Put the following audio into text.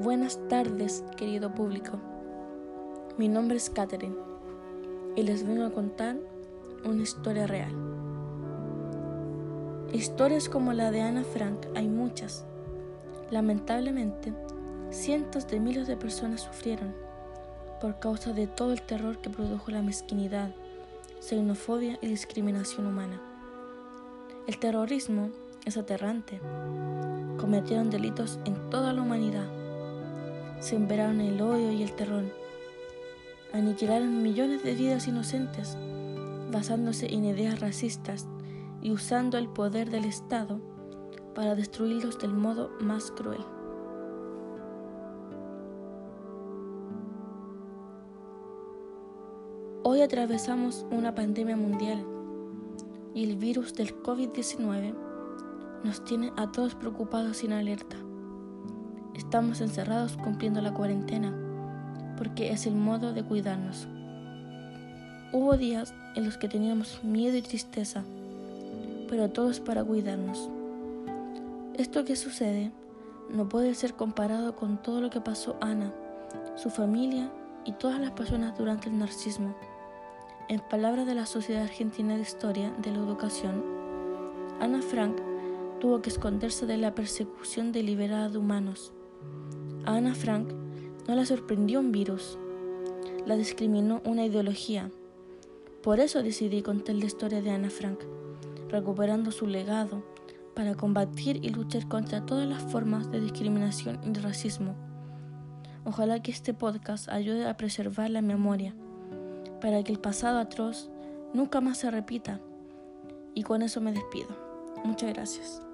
Buenas tardes, querido público. Mi nombre es Catherine y les vengo a contar una historia real. Historias como la de Ana Frank hay muchas. Lamentablemente, cientos de miles de personas sufrieron por causa de todo el terror que produjo la mezquinidad, xenofobia y discriminación humana. El terrorismo es aterrante. Cometieron delitos en toda la humanidad sembraron el odio y el terror, aniquilaron millones de vidas inocentes, basándose en ideas racistas y usando el poder del Estado para destruirlos del modo más cruel. Hoy atravesamos una pandemia mundial y el virus del COVID-19 nos tiene a todos preocupados sin alerta. Estamos encerrados cumpliendo la cuarentena, porque es el modo de cuidarnos. Hubo días en los que teníamos miedo y tristeza, pero todo es para cuidarnos. Esto que sucede no puede ser comparado con todo lo que pasó Ana, su familia y todas las personas durante el narcisismo. En palabras de la Sociedad Argentina de Historia de la Educación, Ana Frank tuvo que esconderse de la persecución deliberada de humanos a Ana Frank no la sorprendió un virus, la discriminó una ideología. Por eso decidí contar la historia de Ana Frank, recuperando su legado para combatir y luchar contra todas las formas de discriminación y racismo. Ojalá que este podcast ayude a preservar la memoria, para que el pasado atroz nunca más se repita. Y con eso me despido. Muchas gracias.